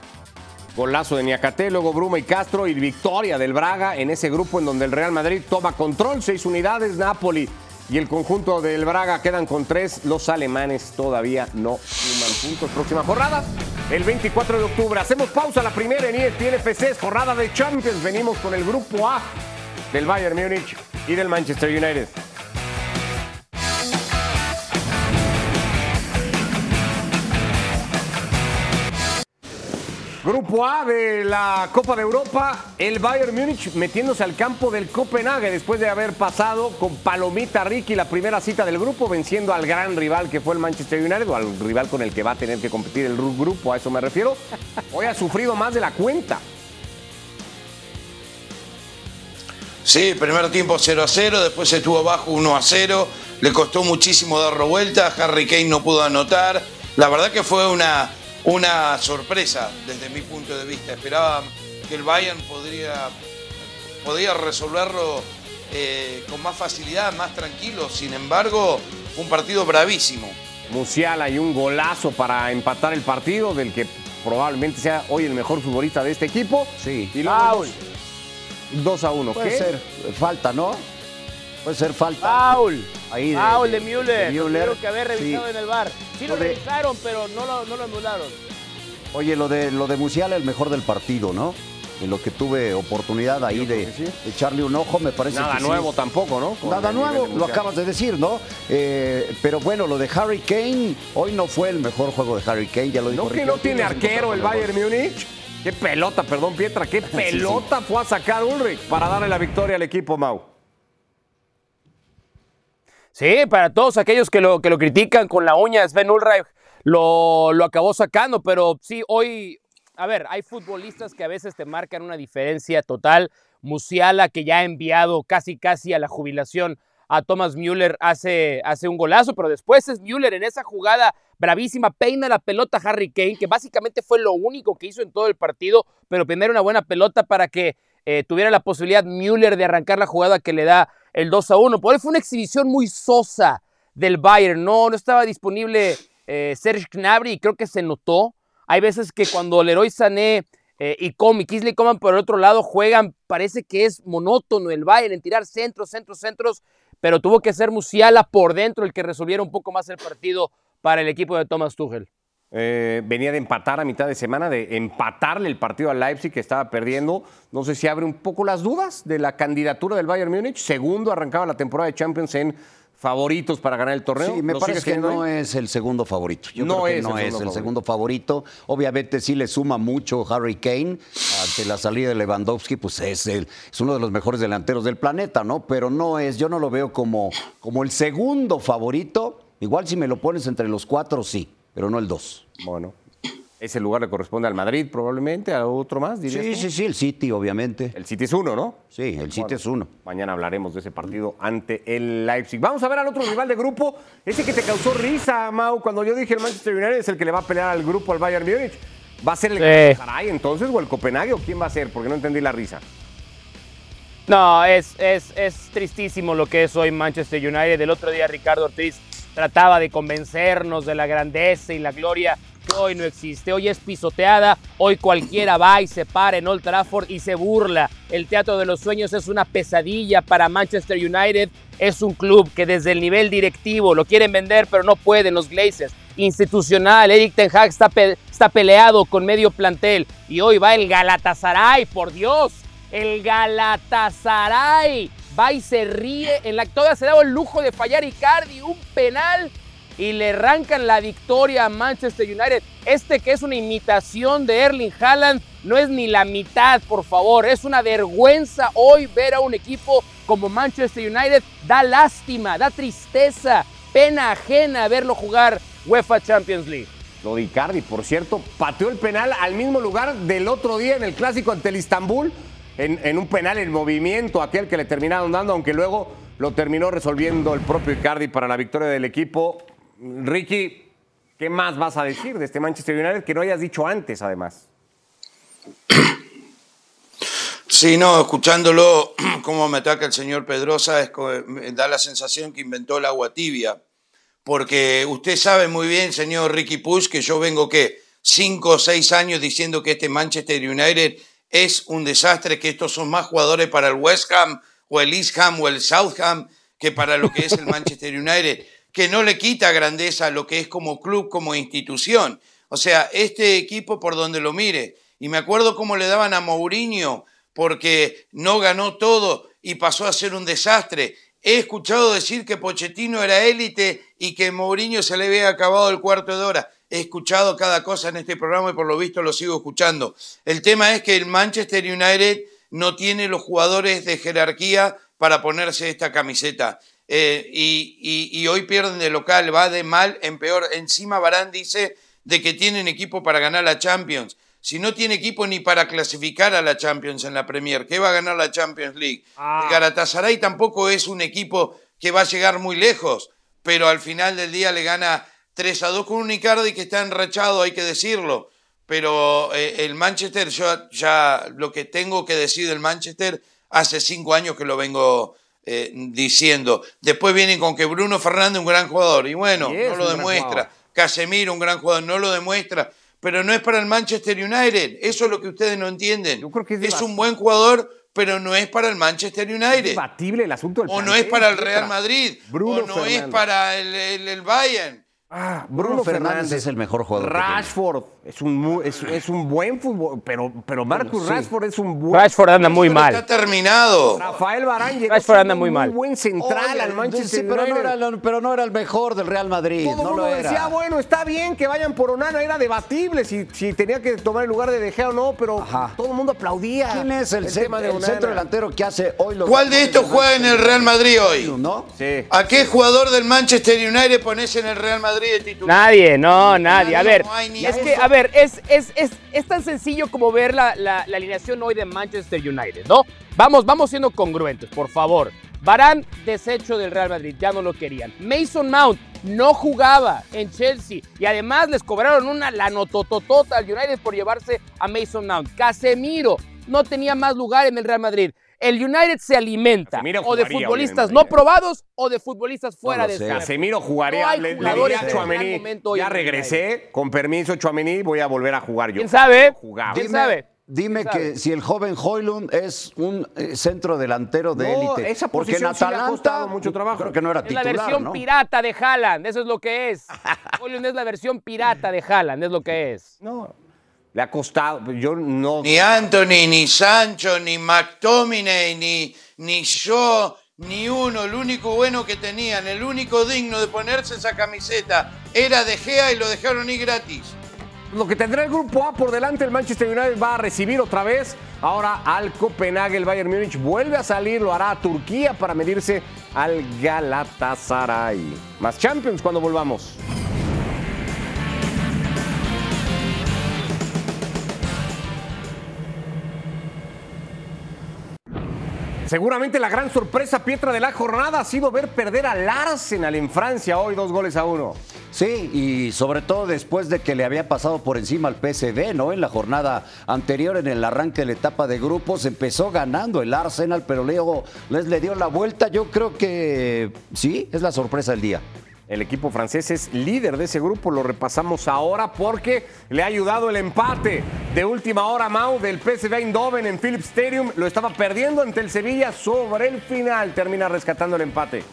Golazo de Niacaté, luego Bruma y Castro y victoria del Braga en ese grupo en donde el Real Madrid toma control, seis unidades, Napoli y el conjunto del Braga quedan con tres, los alemanes todavía no suman puntos. Próxima jornada, el 24 de octubre. Hacemos pausa la primera en ESPN FC, jornada de Champions, venimos con el grupo A del Bayern Múnich y del Manchester United. Grupo A de la Copa de Europa, el Bayern Múnich metiéndose al campo del Copenhague después de haber pasado con Palomita Ricky la primera cita del grupo, venciendo al gran rival que fue el Manchester United, o al rival con el que va a tener que competir el grupo, a eso me refiero. Hoy ha sufrido más de la cuenta. Sí, primer tiempo 0 a 0, después estuvo abajo 1 a 0, le costó muchísimo darlo vuelta, Harry Kane no pudo anotar. La verdad que fue una, una sorpresa desde mi punto de vista. Esperaba que el Bayern podría, podía resolverlo eh, con más facilidad, más tranquilo. Sin embargo, un partido bravísimo. Musiala y un golazo para empatar el partido, del que probablemente sea hoy el mejor futbolista de este equipo. Sí. Y luego 2 a 1. Puede ¿Qué? ser falta, ¿no? Puede ser falta. Foul. Ahí de- Foul de, de- Müller. de Müller. Tuvieron que haber revisado Sí. en el bar. Sí lo Lo de- revisaron, pero no lo, no lo anularon. Oye, lo de, lo de Musiala, el mejor del partido, ¿no? En lo que tuve oportunidad ahí de, sí. echarle un ojo, me parece Nada que sí. nuevo tampoco, ¿no? Con Nada nuevo, lo acabas de decir, ¿no? Eh, pero bueno, lo de Harry Kane, hoy no fue el mejor juego de Harry Kane, ya lo dijo ¿No que no tiene arquero el. Bayern Múnich? Qué pelota, perdón, Pietra, qué pelota fue a sacar Ulrich para darle la victoria al equipo Mau. Sí, para todos aquellos que lo, que lo critican con la uña, Sven Ulreich lo, lo acabó sacando, pero sí, hoy, a ver, hay futbolistas que a veces te marcan una diferencia total. Musiala, que ya ha enviado casi casi a la jubilación a Thomas Müller, hace, hace un golazo, pero después es Müller en esa jugada bravísima, peina la pelota Harry Kane, que básicamente fue lo único que hizo en todo el partido, pero primero una buena pelota para que eh, tuviera la posibilidad Müller de arrancar la jugada que le da el 2 a 1. Por ahí fue una exhibición muy sosa del Bayern. No, no estaba disponible eh, Serge Gnabry y creo que se notó. Hay veces que cuando Leroy Sané eh, y Comi, Kisley Coman por el otro lado juegan, parece que es monótono el Bayern en tirar centros, centros, centros, pero tuvo que ser Musiala por dentro el que resolviera un poco más el partido para el equipo de Thomas Tuchel. Eh, venía de empatar a mitad de semana, de empatarle el partido al Leipzig que estaba perdiendo. No sé si abre un poco las dudas de la candidatura del Bayern Múnich. Segundo, arrancaba la temporada de Champions en favoritos para ganar el torneo. Sí, me ¿Lo parece que no ahí? es el segundo favorito. Yo No creo que es no el es segundo el segundo favorito. Obviamente sí le suma mucho Harry Kane ante la salida de Lewandowski, pues es, el- es uno de los mejores delanteros del planeta, ¿no? Pero no es, yo no lo veo como, como el segundo favorito. Igual si me lo pones entre los cuatro, sí, pero no el dos. Bueno, ese lugar le corresponde al Madrid probablemente, a otro más, dirías Sí, tú? sí, sí, el City, obviamente. El City es uno, ¿no? Sí, el City es uno. Mañana hablaremos de ese partido ante el Leipzig. Vamos a ver al otro rival de grupo, ese que te causó risa, Mau, cuando yo dije el Manchester United es el que le va a pelear al grupo al Bayern Múnich. ¿Va a ser el Sí. Entonces o el Copenhague o quién va a ser? Porque no entendí la risa. No, es, es, es tristísimo lo que es hoy Manchester United. El otro día Ricardo Ortiz trataba de convencernos de la grandeza y la gloria que hoy no existe. Hoy es pisoteada, hoy cualquiera va y se para en Old Trafford y se burla. El Teatro de los Sueños es una pesadilla para Manchester United. Es un club que desde el nivel directivo lo quieren vender, pero no pueden los Glazers. Institucional, Eric Ten Hag está, está peleado con medio plantel y hoy va el Galatasaray, por Dios el Galatasaray va y se ríe. En la todavía se daba el lujo de fallar Icardi un penal y le arrancan la victoria a Manchester United. Este que es una imitación de Erling Haaland no es ni la mitad, por favor. Es una vergüenza hoy ver a un equipo como Manchester United. Da lástima, da tristeza, pena ajena verlo jugar UEFA Champions League. Lo de Icardi, por cierto, pateó el penal al mismo lugar del otro día en el clásico ante el Istanbul, en, un penal en movimiento, aquel que le terminaron dando, aunque luego lo terminó resolviendo el propio Icardi para la victoria del equipo. Ricky, ¿qué más vas a decir de este Manchester United que no hayas dicho antes, además? Sí, no, escuchándolo, cómo me ataca el señor Pedrosa, es da la sensación que inventó el agua tibia. Porque usted sabe muy bien, señor Ricky Push, que yo vengo, ¿qué? Cinco o seis años diciendo que este Manchester United es un desastre, que estos son más jugadores para el West Ham o el East Ham o el South Ham que para lo que es el Manchester United, que no le quita grandeza a lo que es como club, como institución. O sea, este equipo por donde lo mire, y me acuerdo cómo le daban a Mourinho porque no ganó todo y pasó a ser un desastre. He escuchado decir que Pochettino era élite y que Mourinho se le había acabado el cuarto de hora. He escuchado cada cosa en este programa y por lo visto lo sigo escuchando. El tema es que el Manchester United no tiene los jugadores de jerarquía para ponerse esta camiseta. Eh, y, y- y hoy pierden de local, va de mal en peor. Encima Barán dice de que tienen equipo para ganar la Champions. Si no tiene equipo ni para clasificar a la Champions en la Premier, ¿qué va a ganar la Champions League? El Galatasaray tampoco es un equipo que va a llegar muy lejos, pero al final del día le gana 3 a 2 con un Icardi que está enrachado, hay que decirlo. Pero eh, el Manchester, yo ya lo que tengo que decir del Manchester, hace cinco años que lo vengo eh, diciendo. Después vienen con que Bruno Fernández un gran jugador. Y bueno, Y es no lo demuestra. Casemiro un gran jugador, no lo demuestra. Pero no es para el Manchester United. Eso es lo que ustedes no entienden. Yo creo que es es un buen jugador, pero no es para el Manchester Es United. debatible el asunto del O no es para el. Real Madrid. Bruno o no es para el, el- el Bayern. Ah, Bruno Bruno, Fernández Fernández es el mejor jugador. Rashford es un, es, es un buen fútbol, pero, pero Marcus sí. Rashford es un buen. Rashford anda muy mal. Está terminado. Rafael Varane llegó Rashford anda muy un mal. buen central Oye, al Manchester sí, pero no, United. era, el- pero no era el mejor del Real Madrid. Todo el no mundo lo era. decía, bueno, está bien que vayan por Onana, era debatible si, si tenía que tomar el lugar de De Gea o no, pero Ajá. todo el mundo aplaudía. ¿Quién es el, tema de el Onana. centro delantero que hace hoy los ¿Cuál de estos juega en el Real Madrid hoy? ¿No? Sí. ¿A qué jugador del Manchester United pones en el Real Madrid de titular? Nadie, no, nadie. A ver, No hay ni es eso. que, a ver, es, es, es, es tan sencillo como ver la, la- la alineación hoy de Manchester United, ¿no? Vamos, vamos siendo congruentes, por favor. Barán, desecho del Real Madrid, ya no lo querían. Mason Mount no jugaba en Chelsea y además les cobraron una lanotototota al United por llevarse a Mason Mount. Casemiro no tenía más lugar en el Real Madrid. El United se alimenta Casemiro o de jugaría futbolistas no probados o de futbolistas fuera de escala. Casemiro jugaría, No hay le, le diría a hoy ya regresé, con permiso Chouameni, voy a volver a jugar yo. ¿Quién sabe? Jugaba. ¿Quién Dime, sabe? dime que si el joven Hoylund es un eh, centro delantero de No, élite. esa porque en sí ha costado mucho trabajo. Creo que no era Es la versión ¿no? pirata de Haaland, eso es lo que es. Holland es la versión pirata de Haaland, es lo que es. No, le ha costado. Yo no. Ni Anthony, ni Sancho, ni McTominay, ni, ni yo, ni uno. El único bueno que tenían, el único digno de ponerse esa camiseta era De Gea y lo dejaron ir gratis. Lo que tendrá el grupo A por delante, el Manchester United va a recibir otra vez. Ahora al Copenhague, el Bayern Múnich vuelve a salir, lo hará a Turquía para medirse al Galatasaray. Más Champions cuando volvamos. Seguramente la gran sorpresa, Pietra, de la jornada ha sido ver perder al Arsenal en Francia hoy, dos goles a uno. Sí, y sobre todo después de que le había pasado por encima al PSV, ¿no? En la jornada anterior, en el arranque de la etapa de grupos, empezó ganando el Arsenal, pero luego les le dio la vuelta. Yo creo que sí, es la sorpresa del día. El equipo francés es líder de ese grupo, lo repasamos ahora porque le ha ayudado el empate de última hora Mau del PSV Eindhoven en Philips Stadium. Lo estaba perdiendo ante el Sevilla sobre el final, termina rescatando el empate.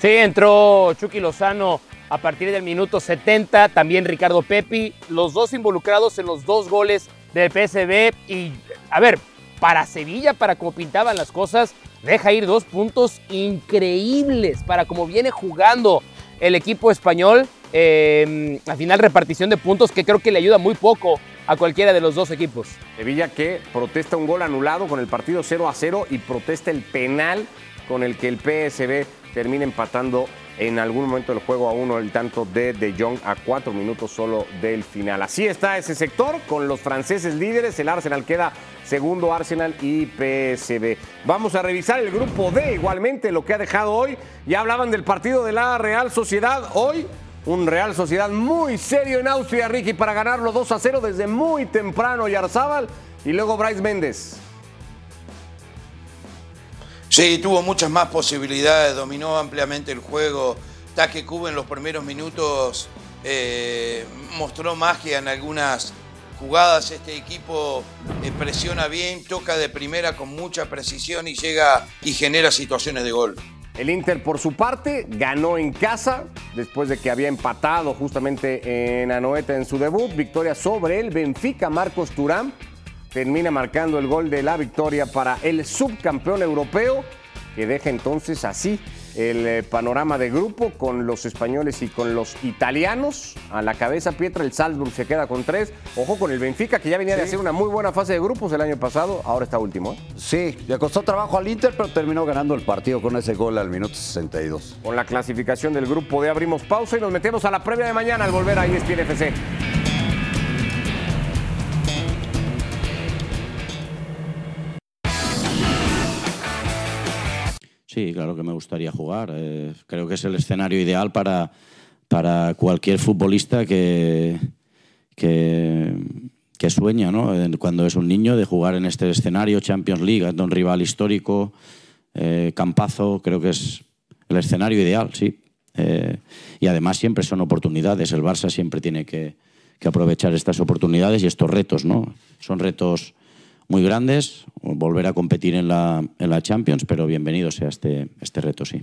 Sí, entró Chucky Lozano a partir del minuto 70, también Ricardo Pepi, los dos involucrados en los dos goles del PSV y, a ver, para Sevilla, para como pintaban las cosas, deja ir dos puntos increíbles para como viene jugando el equipo español. Eh, al final repartición de puntos que creo que le ayuda muy poco a cualquiera de los dos equipos. Sevilla que protesta un gol anulado con el partido 0 a 0 y protesta el penal con el que el PSV termina empatando en algún momento del juego a uno el tanto de De Jong a cuatro minutos solo del final. Así está ese sector con los franceses líderes. El Arsenal queda segundo Arsenal y PSV. Vamos a revisar el grupo D igualmente lo que ha dejado hoy. Ya hablaban del partido de la Real Sociedad hoy. Un Real Sociedad muy serio en Austria, Ricky, para ganarlo 2 a 0 desde muy temprano Yarzábal y luego Bryce Méndez. Sí, tuvo muchas más posibilidades, dominó ampliamente el juego. Taque Cuba en los primeros minutos eh, mostró magia en algunas jugadas. Este equipo eh, presiona bien, toca de primera con mucha precisión y llega y genera situaciones de gol. El Inter, por su parte, ganó en casa después de que había empatado justamente en Anoeta en su debut. Victoria sobre el Benfica, Marcos Turán. Termina marcando el gol de la victoria para el subcampeón europeo, que deja entonces así el eh, panorama de grupo con los españoles y con los italianos. A la cabeza, Pietra, el Salzburg se queda con tres. Ojo con el Benfica, que ya venía de hacer una muy buena fase de grupos el año pasado, ahora está último. ¿eh? Sí, le costó trabajo al Inter, pero terminó ganando el partido con ese gol al minuto 62. Con la clasificación del grupo de abrimos pausa y nos metemos a la previa de mañana al volver a ESPN FC. Sí, claro que me gustaría jugar. Eh, creo que es el escenario ideal para, para cualquier futbolista que, que, sueña, ¿no? Cuando es un niño de jugar en este escenario, Champions League, ante un rival histórico, eh, campazo, creo que es el escenario ideal, sí. Eh, y además siempre son oportunidades. El Barça siempre tiene que, que, aprovechar estas oportunidades y estos retos, ¿no? Son retos muy grandes, volver a competir en la, en la Champions, pero bienvenido sea este, este reto, sí.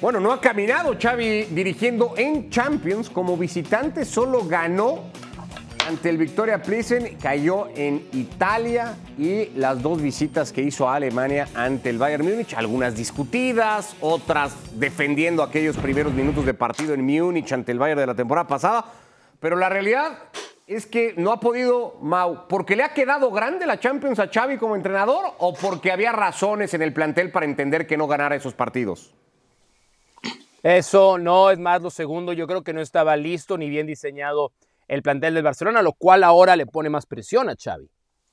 Bueno, no ha caminado Xavi dirigiendo en Champions como visitante, solo ganó ante el Victoria Plissen, cayó en Italia y las dos visitas que hizo a Alemania ante el Bayern Múnich, algunas discutidas, otras defendiendo aquellos primeros minutos de partido en Múnich ante el Bayern de la temporada pasada, pero la realidad es que no ha podido Mau, porque le ha quedado grande la Champions a Xavi como entrenador o porque había razones en el plantel para entender que no ganara esos partidos. Eso no es más lo segundo, yo creo que no estaba listo ni bien diseñado el plantel del Barcelona, lo cual ahora le pone más presión a Xavi.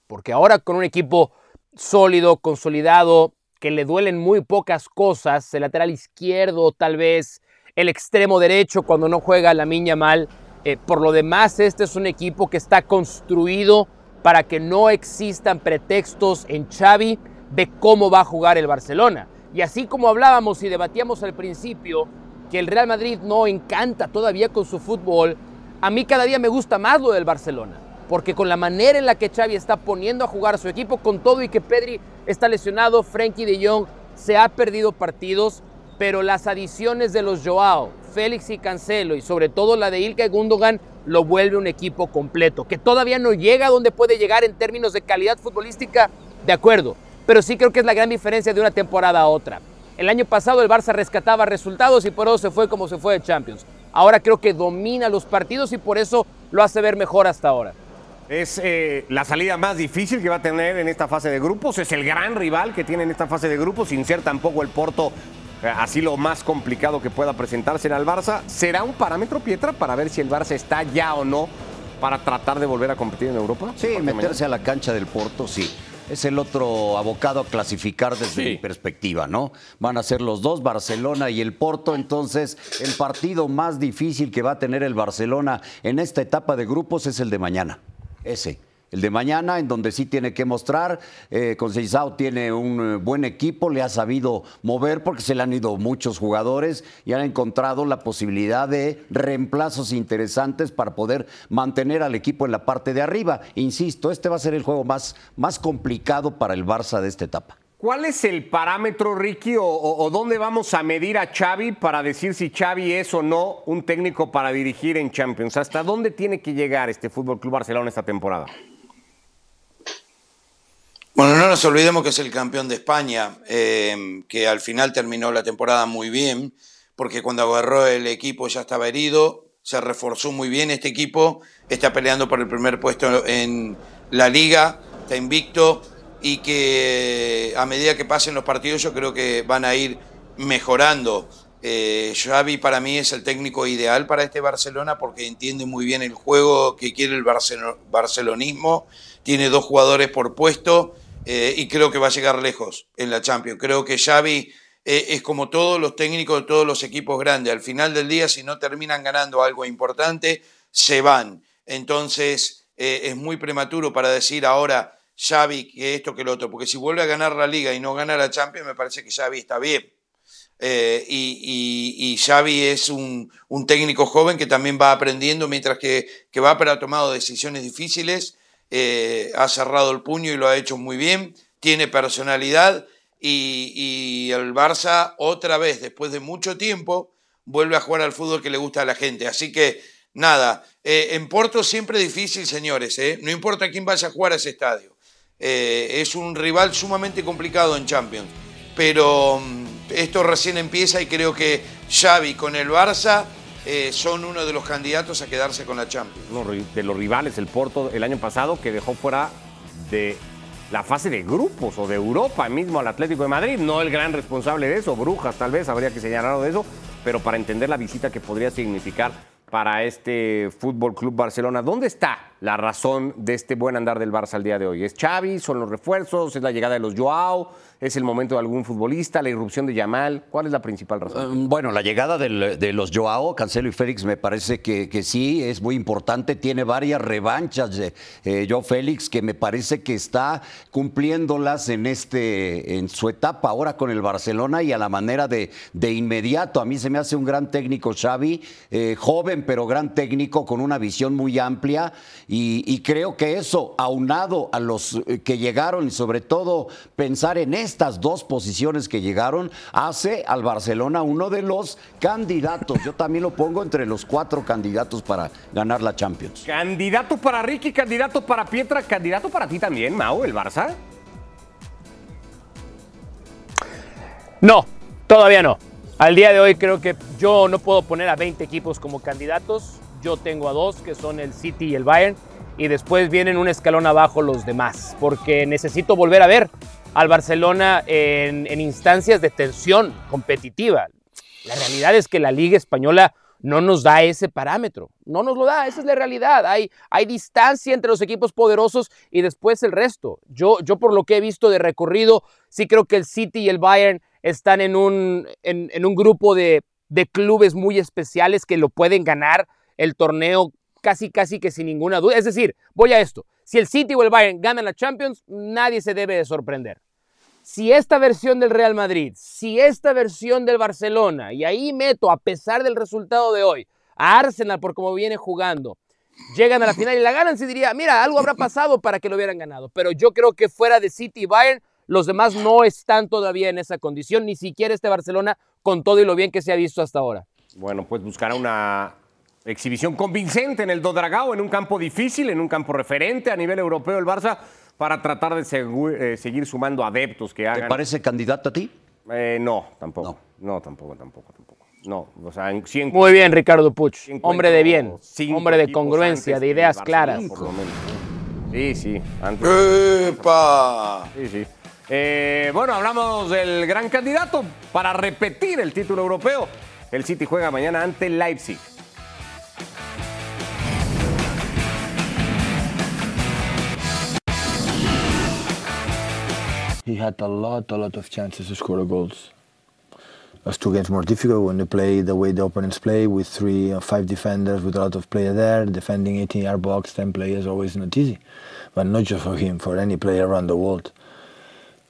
Porque ahora con un equipo sólido, consolidado, que le duelen muy pocas cosas, el lateral izquierdo tal vez, el extremo derecho cuando no juega la miña mal. Eh, por lo demás, este es un equipo que está construido para que no existan pretextos en Xavi de cómo va a jugar el Barcelona. Y así como hablábamos y debatíamos al principio que el Real Madrid no encanta todavía con su fútbol, a mí cada día me gusta más lo del Barcelona, porque con la manera en la que Xavi está poniendo a jugar a su equipo, con todo y que Pedri está lesionado, Frankie de Jong se ha perdido partidos, pero las adiciones de los Joao, Félix y Cancelo y sobre todo la de Ilka Gundogan lo vuelve un equipo completo, que todavía no llega a donde puede llegar en términos de calidad futbolística, de acuerdo, pero sí creo que es la gran diferencia de una temporada a otra. El año pasado el Barça rescataba resultados y por eso se fue como se fue de Champions. Ahora creo que domina los partidos y por eso lo hace ver mejor hasta ahora. Es eh, la salida más difícil que va a tener en esta fase de grupos. Es el gran rival que tiene en esta fase de grupos, sin ser tampoco el Porto así lo más complicado que pueda presentarse en el Barça. ¿Será un parámetro, Pietra, para ver si el Barça está ya o no para tratar de volver a competir en Europa? Sí, meterse a la cancha del Porto, sí es el otro abocado a clasificar desde mi perspectiva, ¿no? Van a ser los dos, Barcelona y el Porto, entonces el partido más difícil que va a tener el Barcelona en esta etapa de grupos es el de mañana, ese el de mañana, en donde sí tiene que mostrar. Eh, tiene un eh, buen equipo, le ha sabido mover porque se le han ido muchos jugadores y han encontrado la posibilidad de reemplazos interesantes para poder mantener al equipo en la parte de arriba. Insisto, este va a ser el juego más, más complicado para el Barça de esta etapa. ¿Cuál es el parámetro, Ricky, o, o, dónde vamos a medir a Xavi para decir si Xavi es o no un técnico para dirigir en Champions? ¿Hasta dónde tiene que llegar este Fútbol Club Barcelona esta temporada? Bueno, no nos olvidemos que es el campeón de España, eh, que al final terminó la temporada muy bien, porque cuando agarró el equipo ya estaba herido, se reforzó muy bien este equipo, está peleando por el primer puesto en la liga, está invicto y que a medida que pasen los partidos yo creo que van a ir mejorando. Eh, Xavi para mí es el técnico ideal para este Barcelona porque entiende muy bien el juego que quiere el barcelonismo, tiene dos jugadores por puesto eh, y creo que va a llegar lejos en la Champions. Creo que Xavi eh, es como todos los técnicos de todos los equipos grandes. Al final del día, si no terminan ganando algo importante, se van. Entonces, eh, es muy prematuro para decir ahora Xavi que esto que lo otro, porque si vuelve a ganar la liga y no gana la Champions, me parece que Xavi está bien. y, Xavi es un, técnico joven que también va aprendiendo mientras que, que va para tomado decisiones difíciles eh, ha cerrado el puño y lo ha hecho muy bien, tiene personalidad y, el Barça otra vez, después de mucho tiempo, vuelve a jugar al fútbol que le gusta a la gente. Así que nada, eh, en Porto siempre difícil, señores, ¿eh? no importa quién vaya a jugar a ese estadio. es un rival sumamente complicado en Champions, pero mm, esto recién empieza y creo que Xavi con el Barça eh, son uno de los candidatos a quedarse con la Champions. de los rivales, el Porto el año pasado que dejó fuera de la fase de grupos o de Europa mismo al Atlético de Madrid, no el gran responsable de eso, Brujas tal vez, habría que señalarlo de eso, pero para entender la visita que podría significar para este Fútbol Club Barcelona, ¿dónde está la razón de este buen andar del Barça al día de hoy? ¿Es Xavi? ¿Son los refuerzos? ¿Es la llegada de los Joao? ¿Es el momento de algún futbolista? ¿La irrupción de Yamal? ¿Cuál es la principal razón? Um, Bueno, la llegada de los Joao, Cancelo y Félix me parece que, que sí es muy importante. Tiene varias revanchas de eh, Joao Félix que me parece que está cumpliéndolas en, este, en su etapa ahora con el Barcelona y a la manera de, de inmediato. A mí se me hace un gran técnico Xavi, eh, joven pero gran técnico con una visión muy amplia y, y creo que eso, aunado a los eh, que llegaron y sobre todo pensar en estas dos posiciones que llegaron, hace al Barcelona uno de los candidatos. Yo también lo pongo entre los cuatro candidatos para ganar la Champions. Candidato para Ricky, candidato para Pietra, candidato para ti también, Mau, el Barça. No, todavía no. Al día de hoy creo que yo no puedo poner a 20 equipos como candidatos. Yo tengo a dos, que son el City y el Bayern. Y después vienen un escalón abajo los demás. Porque necesito volver a ver al Barcelona en, instancias de tensión competitiva. La realidad es que la Liga Española no nos da ese parámetro. No nos lo da, esa es la realidad. Hay, hay distancia entre los equipos poderosos y después el resto. Yo, yo por lo que he visto de recorrido, sí creo que el City y el Bayern están en un, en, en un grupo de, de clubes muy especiales que lo pueden ganar el torneo casi, casi que sin ninguna duda. Es decir, voy a esto. Si el City o el Bayern ganan la Champions, nadie se debe de sorprender si esta versión del Real Madrid, si esta versión del Barcelona, y ahí meto, a pesar del resultado de hoy, a Arsenal por cómo viene jugando, llegan a la final y la ganan, se diría, mira, algo habrá pasado para que lo hubieran ganado. Pero yo creo que fuera de City y Bayern, los demás no están todavía en esa condición, ni siquiera este Barcelona con todo y lo bien que se ha visto hasta ahora. Bueno, pues buscará una exhibición convincente en el Dodragao, en un campo difícil, en un campo referente a nivel europeo el Barça, para tratar de eh, seguir sumando adeptos que ¿Te hagan. parece candidato a ti? Eh, no, tampoco. No. tampoco, tampoco, tampoco. No, o sea, en, Muy bien, Ricardo Puch, hombre de bien, hombre de congruencia, de ideas claras. por lo menos. Sí, sí, antes. ¡Epa! Sí, sí. Eh, bueno, hablamos del gran candidato para repetir el título europeo. El City juega mañana ante Leipzig. He had a lot, a lot of chances to score goals. Those two games more difficult when you play the way the opponents play with three or five defenders with a lot of players there, defending 18 yard box, 10 players, always not easy. But not just for him, for any player around the world.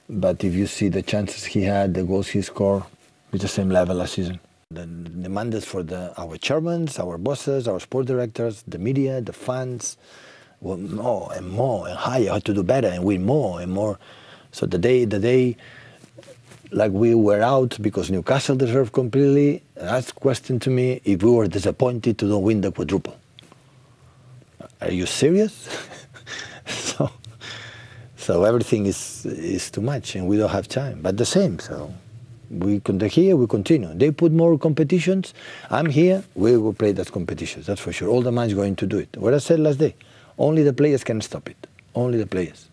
But if you see the chances he had, the goals he scored, it's the same level last season. The demand is for the, our chairmen, our bosses, our sport directors, the media, the fans, well, more and more and higher, how to do better and win more and more. So the day, the day, like we were out because Newcastle deserved completely. Asked question to me if we were disappointed to not win the quadruple. Are you serious? so, so everything is is too much, and we don't have time. But the same, so we con- here we continue. They put more competitions. I'm here. We will play that competitions. That's for sure. All the man's going to do it. What I said last day. Only the players can stop it. Only the players.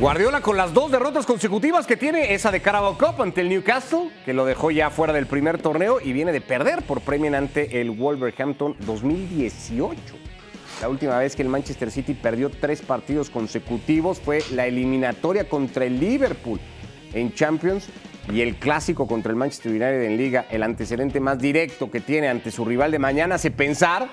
Guardiola con las dos derrotas consecutivas que tiene, esa de Carabao Cup ante el Newcastle, que lo dejó ya fuera del primer torneo y viene de perder por premio ante el Wolverhampton 2018. La última vez que el Manchester City perdió tres partidos consecutivos fue la eliminatoria contra el Liverpool en Champions y el clásico contra el Manchester United en Liga. El antecedente más directo que tiene ante su rival de mañana hace pensar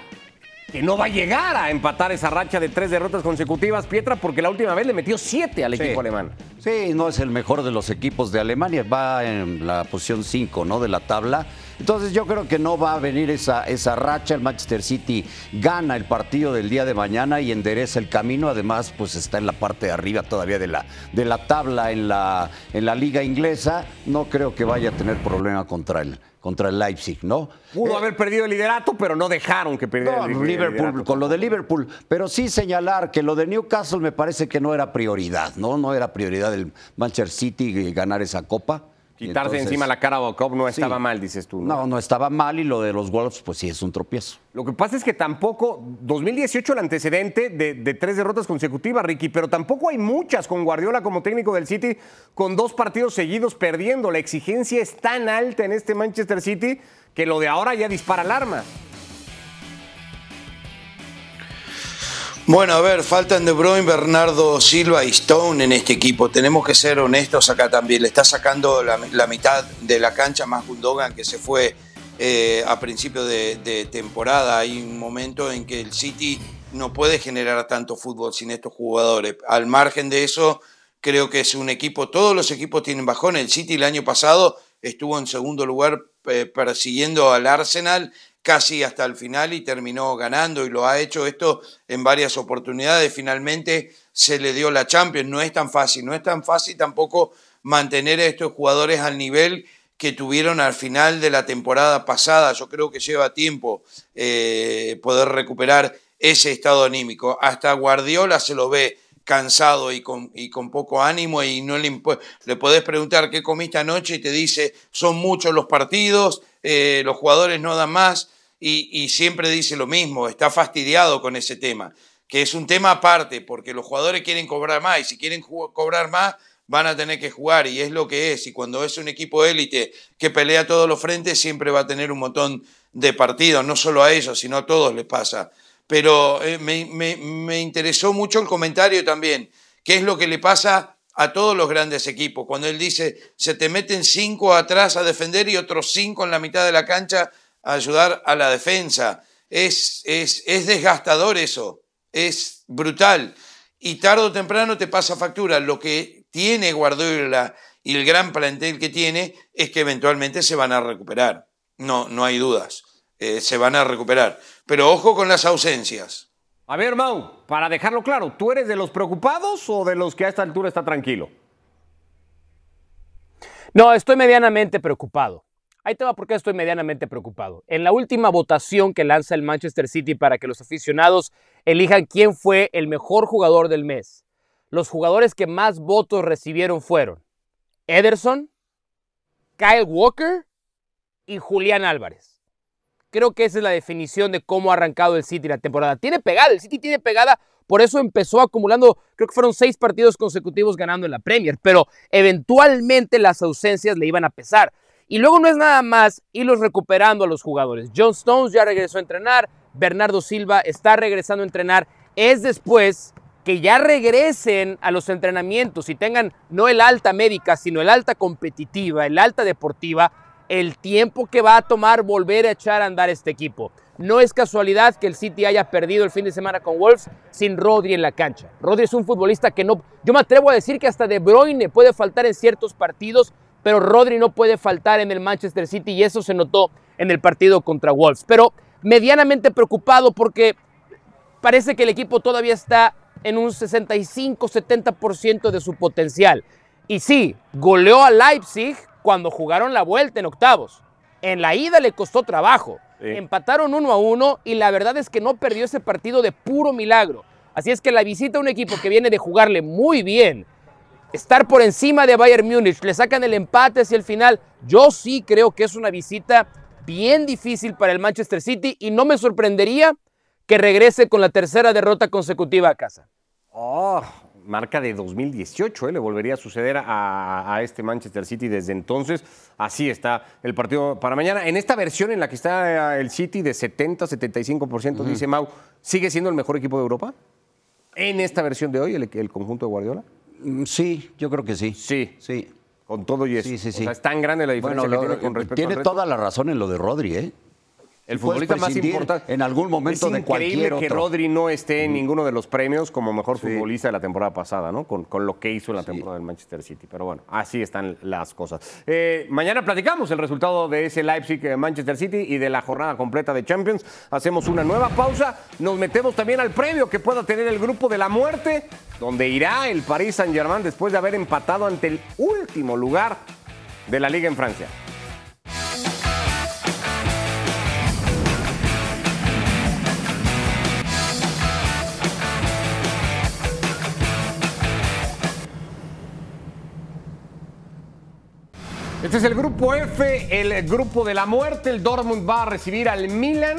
que no va a llegar a empatar esa racha de tres derrotas consecutivas, Pietra, porque la última vez le metió siete al Sí. equipo alemán. Sí, no es el mejor de los equipos de Alemania, va en la posición 5 ¿no? de la tabla. Entonces yo creo que no va a venir esa, esa racha. El Manchester City gana el partido del día de mañana y endereza el camino. Además, pues está en la parte de arriba todavía de la, de la tabla en la, en la liga inglesa. No creo que vaya a tener problema contra el, contra el Leipzig, ¿no? Pudo haber perdido el liderato, pero no dejaron que perdiera No, el, el Liverpool, liderato. con lo de Liverpool, pero sí señalar que lo de Newcastle me parece que no era prioridad, ¿no? No era prioridad del Manchester City ganar esa copa. Quitarse Entonces, encima la cara a Cup no sí. estaba mal, dices tú. ¿no? No, no estaba mal y lo de los Wolves, pues sí es un tropiezo. Lo que pasa es que tampoco, 2018 el antecedente de, de tres derrotas consecutivas, Ricky, pero tampoco hay muchas con Guardiola como técnico del City, con dos partidos seguidos perdiendo. La exigencia es tan alta en este Manchester City que lo de ahora ya dispara alarma. Bueno, a ver, faltan De Bruyne, Bernardo Silva y Stone en este equipo. Tenemos que ser honestos acá también. Le está sacando la, mitad de la cancha más Gundogan que se fue eh, a principio de, de, temporada. Hay un momento en que el City no puede generar tanto fútbol sin estos jugadores. Al margen de eso, creo que es un equipo, todos los equipos tienen bajón. El City el año pasado estuvo en segundo lugar eh, persiguiendo al Arsenal casi hasta el final y terminó ganando y lo ha hecho esto en varias oportunidades. Finalmente se le dio la Champions. No es tan fácil, no es tan fácil tampoco mantener a estos jugadores al nivel que tuvieron al final de la temporada pasada. Yo creo que lleva tiempo eh, poder recuperar ese estado anímico. Hasta Guardiola se lo ve cansado y con, y con poco ánimo y no le, le podés preguntar qué comiste anoche y te dice son muchos los partidos, eh, los jugadores no dan más y, siempre dice lo mismo, está fastidiado con ese tema, que es un tema aparte, porque los jugadores quieren cobrar más y si quieren cobrar más van a tener que jugar y es lo que es. Y cuando es un equipo élite que pelea todos los frentes, siempre va a tener un montón de partidos, no solo a ellos, sino a todos les pasa. Pero eh, me, me interesó mucho el comentario también, qué es lo que le pasa a todos los grandes equipos. Cuando él dice, se te meten cinco atrás a defender y otros cinco en la mitad de la cancha ayudar a la defensa. Es, es, es desgastador eso, es brutal. Y tarde o temprano te pasa factura. Lo que tiene Guardiola y el gran plantel que tiene es que eventualmente se van a recuperar. No, no hay dudas. Eh, se van a recuperar. Pero ojo con las ausencias. A ver, Mau, para dejarlo claro, ¿tú eres de los preocupados o de los que a esta altura está tranquilo? No, estoy medianamente preocupado. Ahí te va porque estoy medianamente preocupado. En la última votación que lanza el Manchester City para que los aficionados elijan quién fue el mejor jugador del mes, los jugadores que más votos recibieron fueron Ederson, Kyle Walker y Julián Álvarez. Creo que esa es la definición de cómo ha arrancado el City la temporada. Tiene pegada, el City tiene pegada, por eso empezó acumulando, creo que fueron seis partidos consecutivos ganando en la Premier, pero eventualmente las ausencias le iban a pesar. Y luego no es nada más irlos recuperando a los jugadores. John Stones ya regresó a entrenar, Bernardo Silva está regresando a entrenar. Es después que ya regresen a los entrenamientos y tengan no el alta médica, sino el alta competitiva, el alta deportiva, el tiempo que va a tomar volver a echar a andar este equipo. No es casualidad que el City haya perdido el fin de semana con Wolves sin Rodri en la cancha. Rodri es un futbolista que no, yo me atrevo a decir que hasta De Bruyne puede faltar en ciertos partidos pero Rodri no puede faltar en el Manchester City y eso se notó en el partido contra Wolves. Pero medianamente preocupado porque parece que el equipo todavía está en un 65-70% de su potencial. Y sí, goleó a Leipzig cuando jugaron la vuelta en octavos. En la ida le costó trabajo. Empataron uno a uno y la verdad es que no perdió ese partido de puro milagro. Así es que la visita a un equipo que viene de jugarle muy bien, estar por encima de Bayern Múnich, le sacan el empate hacia el final. Yo sí creo que es una visita bien difícil para el Manchester City y no me sorprendería que regrese con la tercera derrota consecutiva a casa. Oh, marca de 2018, ¿eh? le volvería a suceder a, este Manchester City desde entonces. Así está el partido para mañana. En esta versión en la que está el City de 70-75%, dice Mau, ¿sigue siendo el mejor equipo de Europa? En esta versión de hoy, el conjunto de Guardiola. Mm, sí, yo creo que sí. Sí. Sí. Con todo y eso. Sí, sí, sí. O sea, es tan grande la diferencia que tiene con respecto Tiene toda la razón en lo de Rodri, ¿eh? El futbolista más importante. En algún momento de cualquier otro. que Rodri no esté en ninguno de los premios como mejor futbolista de la temporada pasada, ¿no? Con, lo que hizo en la temporada del Manchester City. Pero bueno, así están las cosas. Eh, mañana platicamos el resultado de ese Leipzig-Manchester eh, City y de la jornada completa de Champions. Hacemos una nueva pausa. Nos metemos también al premio que pueda tener el grupo de la muerte, donde irá el Paris Saint-Germain después de haber empatado ante el último lugar de la Liga en Francia. Este es el grupo F, el grupo de la muerte. El Dortmund va a recibir al Milan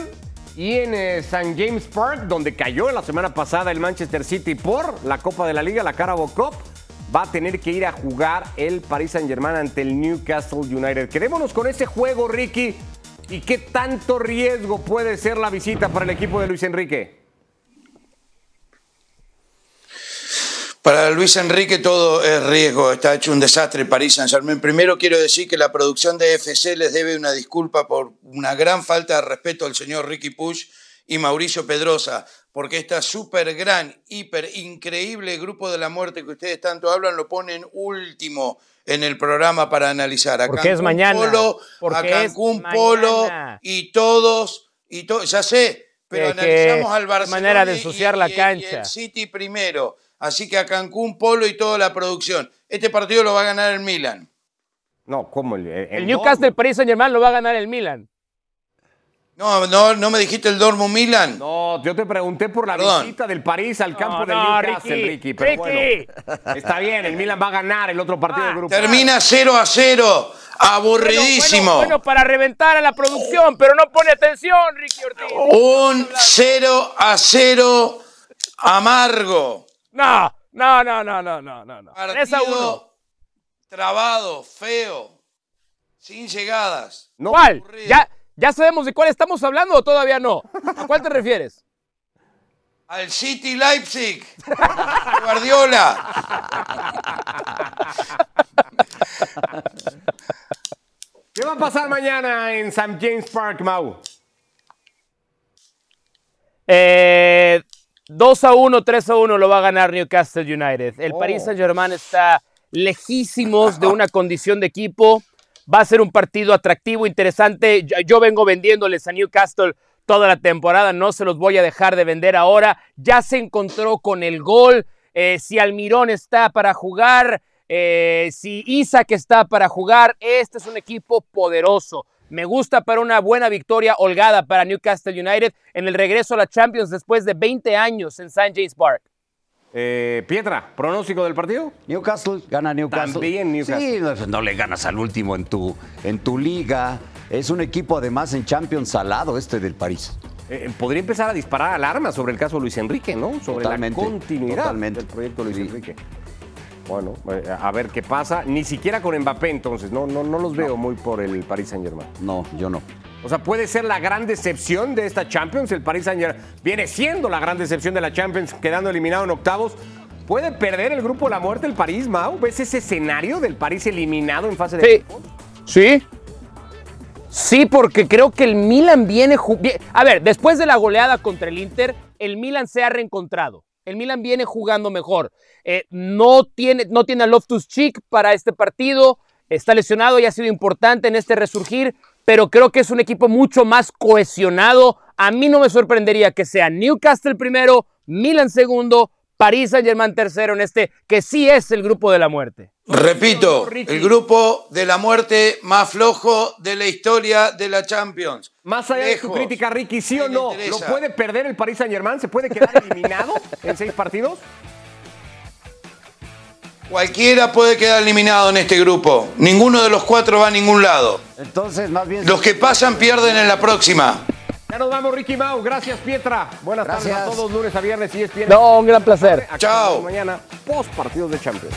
y en eh, St. James Park, donde cayó la semana pasada el Manchester City por la Copa de la Liga, la Carabao Cup, va a tener que ir a jugar el Paris Saint-Germain ante el Newcastle United. Quedémonos con ese juego, Ricky. ¿Y qué tanto riesgo puede ser la visita para el equipo de Luis Enrique? Para Luis Enrique todo es riesgo, está hecho un desastre París Saint Germain. Primero quiero decir que la producción de FC les debe una disculpa por una gran falta de respeto al señor Ricky Push y Mauricio Pedrosa, porque esta súper gran, hiper increíble grupo de la muerte que ustedes tanto hablan lo ponen último en el programa para analizar. A Porque es Cancún mañana. Polo, Porque a Cancún Polo y todos, y to- ya sé, pero analizamos al Barcelona manera de ensuciar y- la y- y cancha. el City primero. Así que a Cancún Polo y toda la producción. Este partido lo va a ganar el Milan. No, ¿cómo? El, El Newcastle Paris Saint Germain lo va a ganar el Milan. No, no, no me dijiste el Dortmund Milan. No, yo te pregunté por la Perdón. visita del París al campo No, del no, Newcastle, Ricky, Ricky. pero Ricky. bueno, está bien, el Milan va a ganar el otro partido Ah, del grupo. Termina 0 a 0. Aburridísimo. Bueno, bueno, para reventar a la producción, pero no pone atención, Ricky Ortiz. Un 0 a 0 amargo. No, no, no, no, no, no, no. no. 3 a 1. Partido trabado, feo, sin llegadas. No, ¿Cuál? ¿Ya, ¿Ya sabemos de cuál estamos hablando o todavía no? ¿A cuál te refieres? Al City Leipzig. Guardiola. ¿Qué va a pasar mañana en St. James Park, Mau? Eh, 2 a 1, 3 a 1 lo va a ganar Newcastle United. El Oh. Paris Saint Germain está lejísimos de una condición de equipo. Va a ser un partido atractivo, interesante. Yo, yo vengo vendiéndoles a Newcastle toda la temporada, no se los voy a dejar de vender ahora. Ya se encontró con el gol. Eh, si Almirón está para jugar, eh, si Isaac está para jugar, este es un equipo poderoso. Me gusta para una buena victoria holgada para Newcastle United en el regreso a la Champions después de 20 años en St. James Park. Eh, Pietra, ¿pronóstico del partido? Newcastle gana Newcastle. También Newcastle. Sí, no, le ganas al último en tu, en tu liga. Es un equipo además en Champions salado este del París. Eh, podría empezar a disparar alarmas sobre el caso Luis Enrique, ¿no? Sobre Totalmente, la continuidad totalmente. del proyecto Luis Sí. Enrique. Bueno, eh, a ver qué pasa. Ni siquiera con Mbappé, entonces. No, no, no los veo muy por el Paris Saint Germain. No, yo no. O sea, puede ser la gran decepción de esta Champions. El Paris Saint Germain viene siendo la gran decepción de la Champions, quedando eliminado en octavos. ¿Puede perder el grupo de la muerte el París, Mau? ¿Ves ese escenario del París eliminado en fase de Sí. grupos? ¿Sí? Sí, porque creo que el Milan viene, A ver, después de la goleada contra el Inter, el Milan se ha reencontrado. El Milan viene jugando mejor. Eh, no, tiene, no tiene a Loftus Cheek para este partido. Está lesionado y ha sido importante en este resurgir, pero creo que es un equipo mucho más cohesionado. A mí no me sorprendería que sea Newcastle primero, Milan segundo, París Saint Germain tercero en este, que sí es el grupo de la muerte. Repito, el grupo de la muerte más flojo de la historia de la Champions. Más allá de tu crítica, Ricky, ¿sí o no? ¿Lo puede perder el Paris Saint Germain? ¿Se puede quedar eliminado en seis partidos? Cualquiera puede quedar eliminado en este grupo. Ninguno de los cuatro va a ningún lado. Entonces, más bien. Los que pasan pierden en la próxima. Ya nos vamos, Ricky Mau. Gracias, Pietra. Buenas tardes Gracias. a todos, lunes a viernes y es No, un gran placer. Chao. Mañana, post partidos de Champions.